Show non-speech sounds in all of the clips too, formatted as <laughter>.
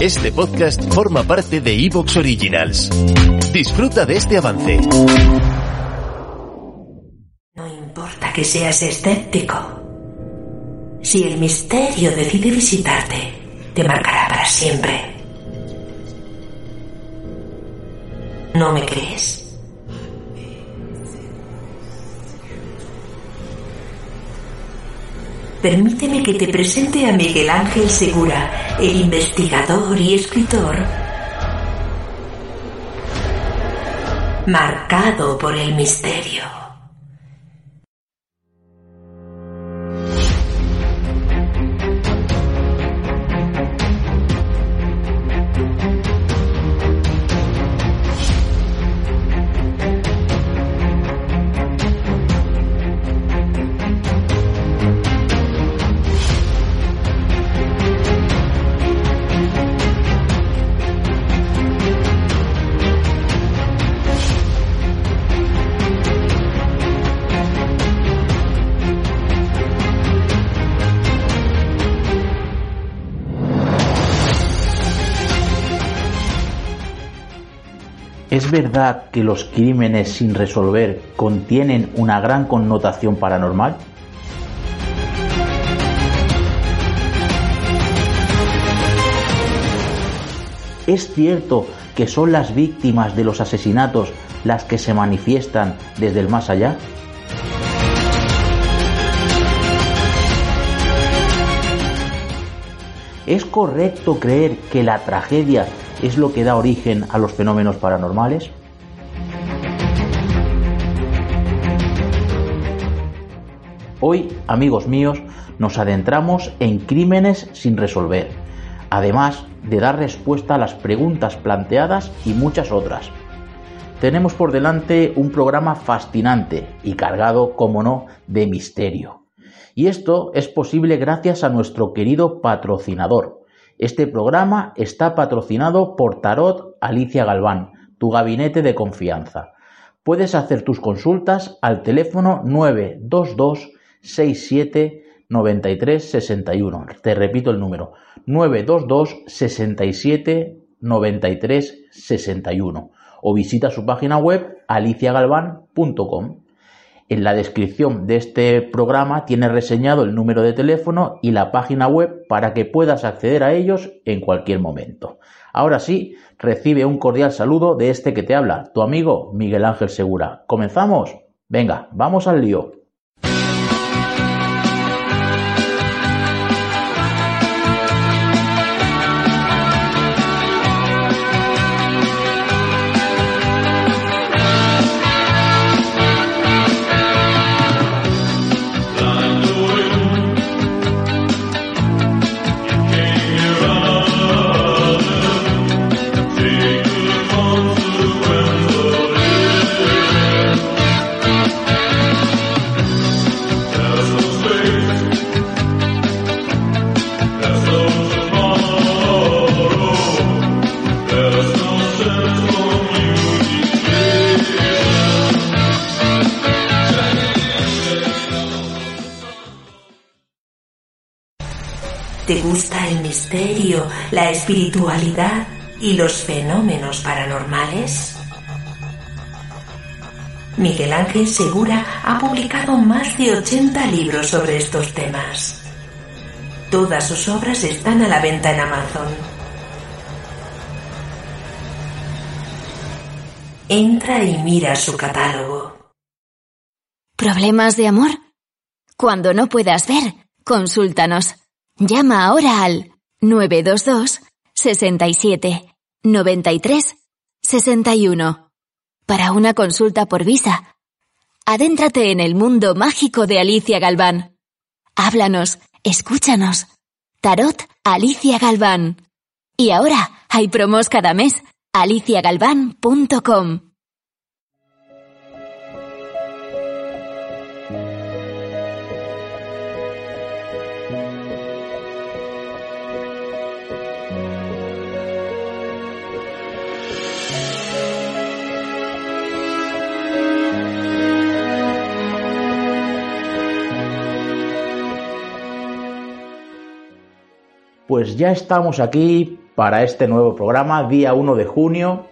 Este podcast forma parte de Evox Originals. Disfruta de este avance. No importa que seas escéptico. Si el misterio decide visitarte, te marcará para siempre. ¿No me crees? Permíteme que te presente a Miguel Ángel Segura, el investigador y escritor marcado por el misterio. ¿Es verdad que los crímenes sin resolver contienen una gran connotación paranormal? ¿Es cierto que son las víctimas de los asesinatos las que se manifiestan desde el más allá? ¿Es correcto creer que la tragedia es lo que da origen a los fenómenos paranormales? Hoy, amigos míos, nos adentramos en crímenes sin resolver, además de dar respuesta a las preguntas planteadas y muchas otras. Tenemos por delante un programa fascinante y cargado, como no, de misterio. Y esto es posible gracias a nuestro querido patrocinador. Este programa está patrocinado por Tarot Alicia Galván, tu gabinete de confianza. Puedes hacer tus consultas al teléfono 922 67 93 61. Te repito el número 922 67 93 61 o visita su página web aliciagalván.com. En la descripción de este programa tiene reseñado el número de teléfono y la página web para que puedas acceder a ellos en cualquier momento. Ahora sí, recibe un cordial saludo de este que te habla, tu amigo Miguel Ángel Segura. ¿Comenzamos? Venga, vamos al lío. ¿Te gusta el misterio, la espiritualidad y los fenómenos paranormales? Miguel Ángel Segura ha publicado más de 80 libros sobre estos temas. Todas sus obras están a la venta en Amazon. Entra y mira su catálogo. ¿Problemas de amor? Cuando no puedas ver, consúltanos. Llama ahora al 922 67 93 61 para una consulta por visa. Adéntrate en el mundo mágico de Alicia Galván. Háblanos, escúchanos. Tarot Alicia Galván. Y ahora hay promos cada mes. aliciagalván.com Pues ya estamos aquí para este nuevo programa, día 1 de junio.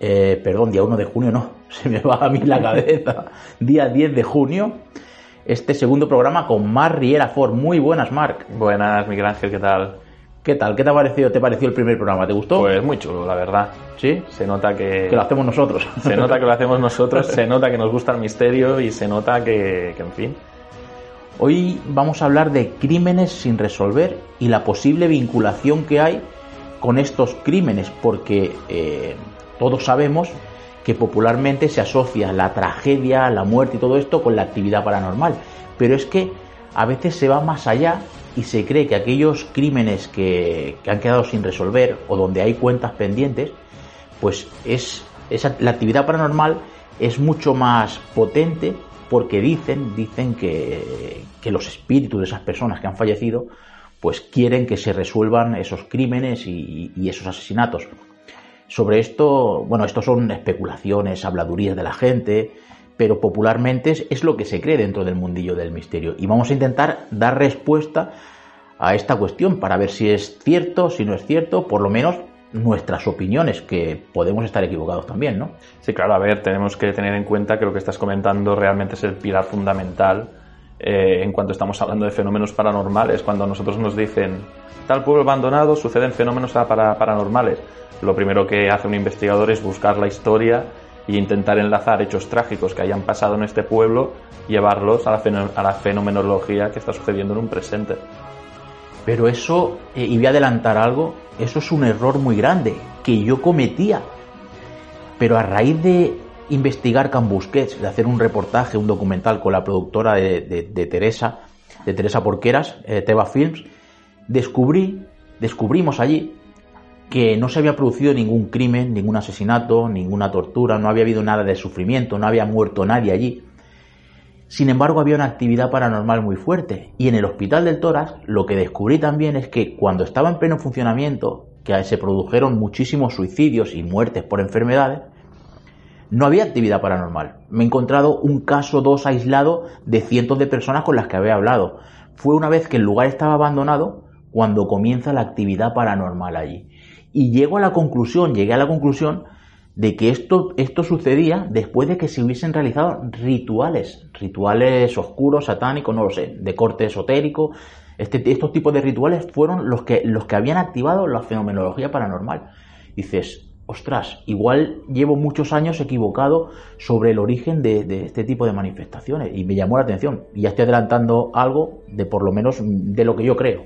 Eh, perdón, día 1 de junio no, <laughs> se me va a mí la cabeza. día 10 de junio. Este segundo programa con Mar Riera Ford. Muy buenas, Marc. Buenas, Miguel Ángel, ¿qué tal? ¿Qué tal? ¿Qué te ha parecido, te pareció el primer programa? ¿Te gustó? Pues muy chulo, la verdad. ¿Sí? Se nota que... Que lo hacemos nosotros. Se nota que lo hacemos <laughs> nosotros, se nota que nos gusta el misterio y se nota que, que en fin, Hoy vamos a hablar de crímenes sin resolver y la posible vinculación que hay con estos crímenes, porque eh, todos sabemos que popularmente se asocia la tragedia, la muerte y todo esto con la actividad paranormal. Pero es que a veces se va más allá y se cree que aquellos crímenes que, que han quedado sin resolver o donde hay cuentas pendientes, pues es, esa, la actividad paranormal es mucho más potente porque dicen, dicen que, que, los espíritus de esas personas que han fallecido, pues quieren que se resuelvan esos crímenes y, y esos asesinatos. Sobre esto, bueno, esto son especulaciones, habladurías de la gente, pero popularmente es, es lo que se cree dentro del mundillo del misterio. Y vamos a intentar dar respuesta a esta cuestión para ver si es cierto, si no es cierto, por lo menos nuestras opiniones, que podemos estar equivocados también, ¿no? Sí, claro, a ver, tenemos que tener en cuenta que lo que estás comentando realmente es el pilar fundamental eh, en cuanto estamos hablando de fenómenos paranormales. Cuando nosotros nos dicen tal pueblo abandonado suceden fenómenos para, paranormales, lo primero que hace un investigador es buscar la historia e intentar enlazar hechos trágicos que hayan pasado en este pueblo, llevarlos a a la fenomenología que está sucediendo en un presente. Pero eso, eh, y voy a adelantar algo, eso es un error muy grande que yo cometía. Pero a raíz de investigar Can Busquets, de hacer un reportaje, un documental con la productora de, Teresa, de Teresa Porqueras, eh, Teba Films, descubrí, descubrimos allí que no se había producido ningún crimen, ningún asesinato, ninguna tortura, no había habido nada de sufrimiento, no había muerto nadie allí. Sin embargo, había una actividad paranormal muy fuerte. Y en el hospital del tórax lo que descubrí también es que cuando estaba en pleno funcionamiento, que se produjeron muchísimos suicidios y muertes por enfermedades, no había actividad paranormal. Me he encontrado un caso, dos aislado de cientos de personas con las que había hablado. Fue una vez que el lugar estaba abandonado cuando comienza la actividad paranormal allí. Y llego a la conclusión, llegué a la conclusión de que esto, esto sucedía después de que se hubiesen realizado rituales, rituales oscuros, satánicos, no lo sé, de corte esotérico. Este, estos tipos de rituales fueron los que, los que habían activado la fenomenología paranormal. Dices, ostras, igual llevo muchos años equivocado sobre el origen de, este tipo de manifestaciones y me llamó la atención. Y ya estoy adelantando algo de por lo menos de lo que yo creo.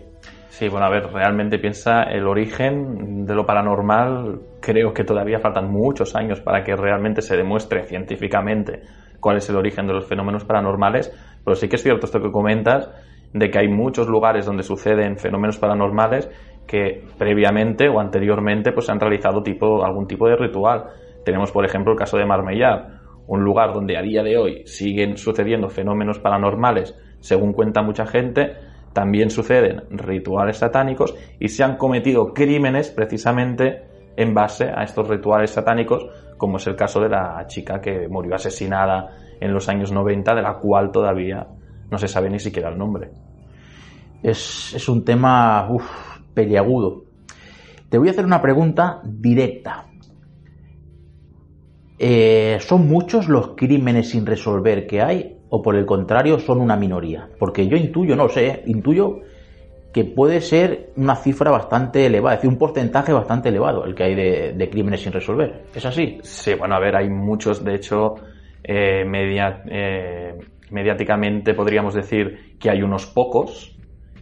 Sí, bueno, a ver, realmente piensa el origen de lo paranormal. Creo que todavía faltan muchos años para que realmente se demuestre científicamente cuál es el origen de los fenómenos paranormales. Pero sí que es cierto esto que comentas, de que hay muchos lugares donde suceden fenómenos paranormales que previamente o anteriormente pues han realizado tipo, algún tipo de ritual. Tenemos, por ejemplo, el caso de Marmellar, un lugar donde a día de hoy siguen sucediendo fenómenos paranormales, según cuenta mucha gente, también suceden rituales satánicos y se han cometido crímenes precisamente en base a estos rituales satánicos, como es el caso de la chica que murió asesinada en los años 90, de la cual todavía no se sabe ni siquiera el nombre. Es, es un tema peliagudo. Te voy a hacer una pregunta directa. Eh, ¿Son muchos los crímenes sin resolver que hay o por el contrario son una minoría? Porque yo intuyo, no sé, intuyo que puede ser una cifra bastante elevada, es decir, un porcentaje bastante elevado el que hay de, crímenes sin resolver. ¿Es así? Sí, bueno, a ver, hay muchos, de hecho, eh, eh, mediáticamente podríamos decir que hay unos pocos,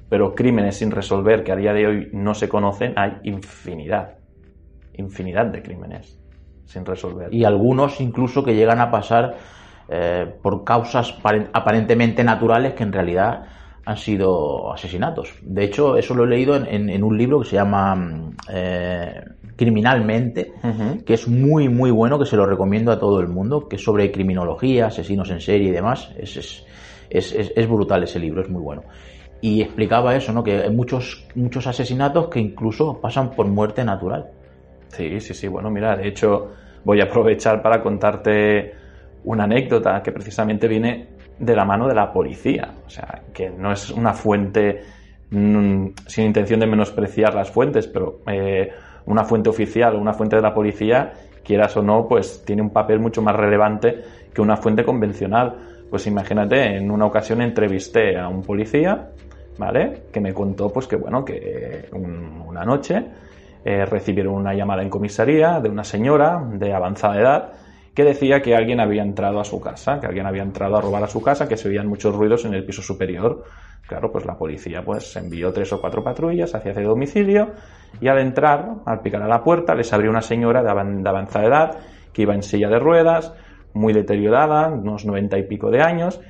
pero crímenes sin resolver que a día de hoy no se conocen, hay infinidad, infinidad de crímenes sin resolver. Y algunos incluso que llegan a pasar eh, por causas aparentemente naturales que en realidad han sido asesinatos. De hecho, eso lo he leído en, un libro que se llama eh, Criminalmente, que es muy, muy bueno, que se lo recomiendo a todo el mundo, que es sobre criminología, asesinos en serie y demás. Es, es, es, es brutal ese libro, es muy bueno. Y explicaba eso, ¿no? Que hay muchos, muchos asesinatos que incluso pasan por muerte natural. Sí, sí, sí. Bueno, mira, de hecho, voy a aprovechar para contarte una anécdota que precisamente viene de la mano de la policía. O sea, que no es una fuente mm, sin intención de menospreciar las fuentes, pero eh, una fuente oficial o una fuente de la policía, quieras o no, pues tiene un papel mucho más relevante que una fuente convencional. Pues imagínate, en una ocasión entrevisté a un policía, ¿vale? Que me contó, pues que bueno, que una noche eh, recibieron una llamada en comisaría de una señora de avanzada edad que decía que alguien había entrado a su casa, que alguien había entrado a robar a su casa, que se oían muchos ruidos en el piso superior. Claro, pues la policía pues envió tres o cuatro patrullas hacia ese domicilio y al entrar, al picar a la puerta, les abrió una señora de avanzada edad que iba en silla de ruedas, muy deteriorada, unos noventa y pico de años,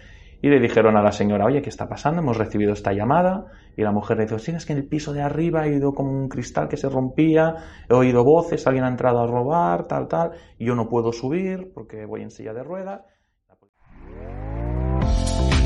y le dijeron a la señora, oye, ¿qué está pasando? Hemos recibido esta llamada y la mujer le dijo, sí, es que en el piso de arriba he oído como un cristal que se rompía, he oído voces, alguien ha entrado a robar, tal, tal, y yo no puedo subir porque voy en silla de ruedas.